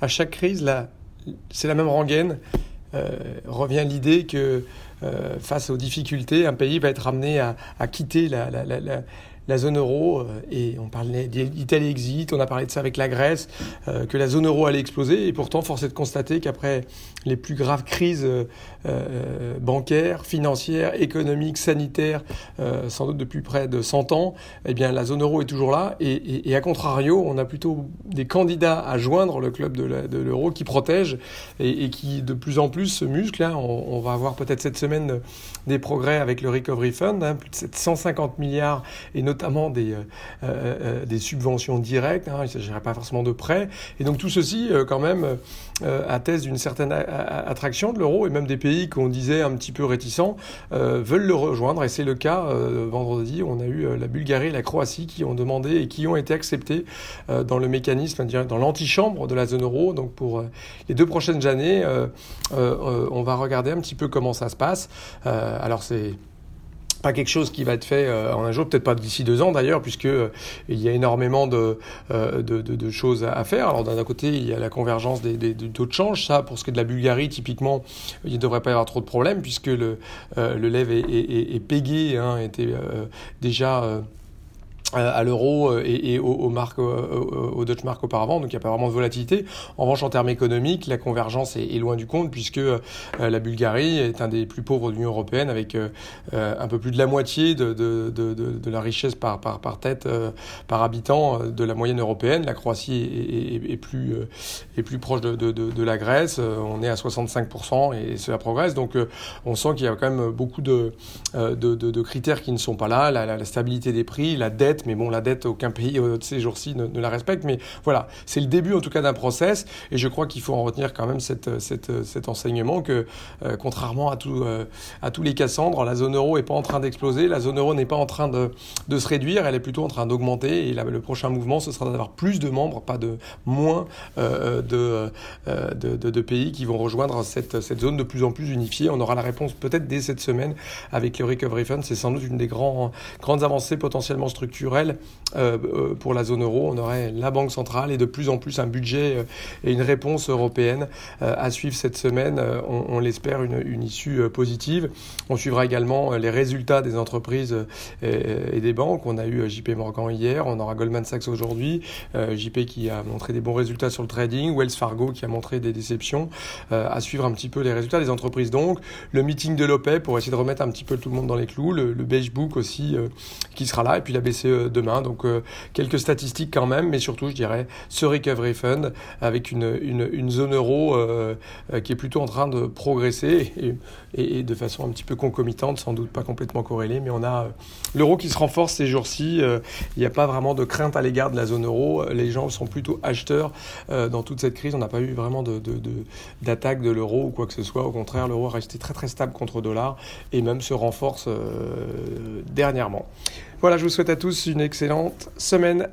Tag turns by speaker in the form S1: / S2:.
S1: à chaque crise, c'est la même rengaine. revient l'idée que face aux difficultés, un pays va être amené à, quitter la, la zone euro, euh, et on parlait d'Italie exit, on a parlé de ça avec la Grèce, euh, que la zone euro allait exploser, et pourtant, force est de constater qu'après les plus graves crises euh, bancaires, financières, économiques, sanitaires, sans doute depuis près de 100 ans, eh bien, la zone euro est toujours là, et, à contrario, on a plutôt des candidats à joindre le club de l'euro qui protègent et, qui de plus en plus se musclent. Hein. On, va avoir peut-être cette semaine des progrès avec le Recovery Fund, hein, plus de 750 milliards, et notamment notamment des, euh, euh, euh, des subventions directes, hein, il ne s'agirait pas forcément de prêts. Et donc tout ceci, quand même, atteste d'une certaine attraction de l'euro, et même des pays qu'on disait un petit peu réticents veulent le rejoindre, et c'est le cas vendredi, on a eu la Bulgarie et la Croatie qui ont demandé et qui ont été acceptés dans le mécanisme, dans l'antichambre de la zone euro. Donc pour les deux prochaines années, on va regarder un petit peu comment ça se passe. alors c'est pas quelque chose qui va être fait euh, en un jour, peut-être pas d'ici deux ans d'ailleurs, puisque euh, il y a énormément de, euh, de, choses à faire. Alors d'un côté, il y a la convergence des, taux de change. Ça, pour ce qui est de la Bulgarie, typiquement, il ne devrait pas y avoir trop de problèmes, puisque le, le lève est, est, hein, était déjà à l'euro euh, et, aux, marques, au Dutch Mark auparavant, donc il n'y a pas vraiment de volatilité. En revanche, en termes économiques, la convergence est, loin du compte puisque euh, la Bulgarie est un des plus pauvres de l'Union européenne avec un peu plus de la moitié de, de, de, de la richesse par, par, par tête, par habitant de la moyenne européenne. La Croatie est, est, plus, est plus proche de, la Grèce. On est à 65% et cela progresse. Donc on sent qu'il y a quand même beaucoup de, de, critères qui ne sont pas là. La, la stabilité des prix, la dette mais bon, la dette, aucun pays euh, de ces jours-ci ne, la respecte. Mais voilà, c'est le début en tout cas d'un process, et je crois qu'il faut en retenir quand même cette, cette, cet enseignement que, euh, contrairement à, euh, tous les Cassandres, la zone euro n'est pas en train d'exploser, la zone euro n'est pas en train de, se réduire, elle est plutôt en train d'augmenter, et le prochain mouvement, ce sera d'avoir plus de membres, pas de moins de, pays qui vont rejoindre cette, cette zone de plus en plus unifiée. On aura la réponse peut-être dès cette semaine avec le Recovery Fund, c'est sans doute une des grands, grandes avancées potentiellement structurelles euh, euh, pour la zone euro. On aurait la Banque centrale et de plus en plus un budget euh, et une réponse européenne à suivre cette semaine. On, l'espère une, issue positive. On suivra également les résultats des entreprises et, des banques. On a eu JP Morgan hier, on aura Goldman Sachs aujourd'hui, JP qui a montré des bons résultats sur le trading, Wells Fargo qui a montré des déceptions. à suivre un petit peu les résultats des entreprises donc. Le meeting de l'OPEP pour essayer de remettre un petit peu tout le monde dans les clous. Le, le Beige Book aussi qui sera là et puis la BCE demain. Donc euh, quelques statistiques quand même, mais surtout je dirais ce recovery fund avec une, zone euro euh, qui est plutôt en train de progresser et, de façon un petit peu concomitante, sans doute pas complètement corrélée, mais on a l'euro qui se renforce ces jours-ci. Il n'y a pas vraiment de crainte à l'égard de la zone euro. Les gens sont plutôt acheteurs dans toute cette crise. On n'a pas eu vraiment d'attaque de, l'euro ou quoi que ce soit. Au contraire, l'euro est resté très très stable contre le dollar et même se renforce dernièrement. Voilà, je vous souhaite à tous une excellente semaine.